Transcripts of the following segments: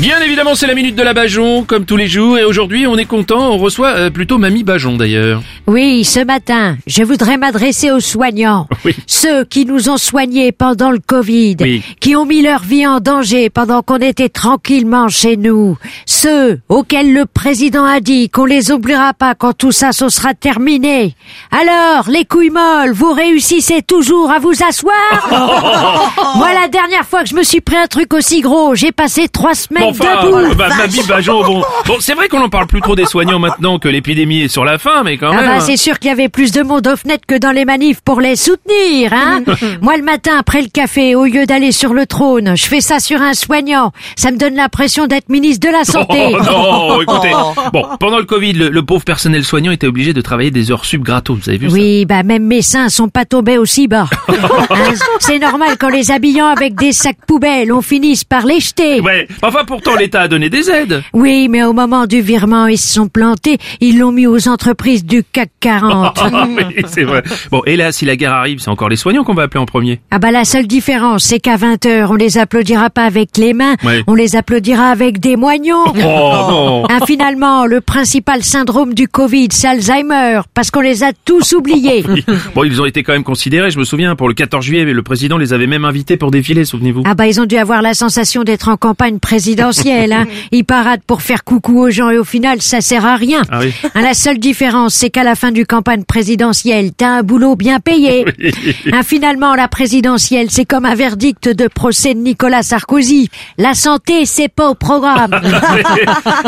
Bien évidemment, c'est la minute de la Bajon, comme tous les jours, et aujourd'hui, on est content, on reçoit euh, plutôt Mamie Bajon d'ailleurs. Oui, ce matin, je voudrais m'adresser aux soignants. Oui. Ceux qui nous ont soignés pendant le Covid, Oui. qui ont mis leur vie en danger pendant qu'on était tranquillement chez nous. Ceux auxquels le président a dit qu'on les oubliera pas quand tout ça se sera terminé. Alors, les couilles molles, vous réussissez toujours à vous asseoir? Moi, la dernière fois que je me suis pris un truc aussi gros, j'ai passé trois semaines Bon, enfin, debout. bah, Bajon, bon, bon c'est vrai qu'on en parle plus trop des soignants maintenant que l'épidémie est sur la fin, mais quand Ah même. bah c'est sûr qu'il y avait plus de monde aux fenêtres que dans les manifs pour les soutenir, hein Moi le matin après le café, au lieu d'aller sur le trône, je fais ça sur un soignant. Ça me donne l'impression d'être ministre de la santé. Oh non, écoutez. Bon, pendant le Covid, le, le pauvre personnel soignant était obligé de travailler des heures sub gratos, vous avez vu ça Oui, bah même mes seins sont pas tombés aussi bas. Hein, c'est normal qu'en les habillant avec des sacs poubelles, on finisse par les jeter. Ouais, enfin pourtant l'État a donné des aides. Oui, mais au moment du virement, ils se sont plantés. Ils l'ont mis aux entreprises du CAC 40. Ah oui, c'est vrai. Bon, et là, si la guerre arrive, c'est encore les soignants qu'on va appeler en premier. Ah bah la seule différence, c'est qu'à 20h, on les applaudira pas avec les mains, Ouais. on les applaudira avec des moignons. Oh non Ah, finalement, le principal syndrome du Covid, c'est Alzheimer, parce qu'on les a tous oubliés. Bon, ils ont été quand même considérés, je me souviens, pour le 14 juillet, mais le président les avait même invités pour défiler, souvenez-vous. Ah bah ils ont dû avoir la sensation d'être en campagne présidentielle. Hein. Ils paradent pour faire coucou aux gens et au final ça sert à rien. Ah oui. Hein, la seule différence c'est qu'à la fin du campagne présidentielle t'as un boulot bien payé. Hein, finalement la présidentielle c'est comme un verdict de procès de Nicolas Sarkozy. La santé c'est pas au programme.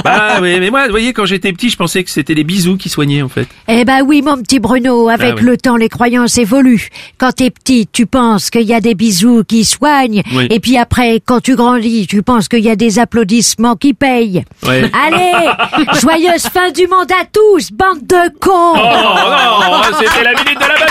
bah oui, mais moi, vous voyez, quand j'étais petit, je pensais que c'était les bisous qui soignaient, en fait. Eh ben oui, mon petit Bruno, avec Ah oui. le temps, les croyances évoluent. Quand t'es petit, tu penses qu'il y a des bisous qui soignent. Oui. Et puis après, quand tu grandis, tu penses qu'il y a des applaudissements qui payent. Ouais. Allez, joyeuse fin du monde à tous, bande de cons Oh non, c'était la minute de la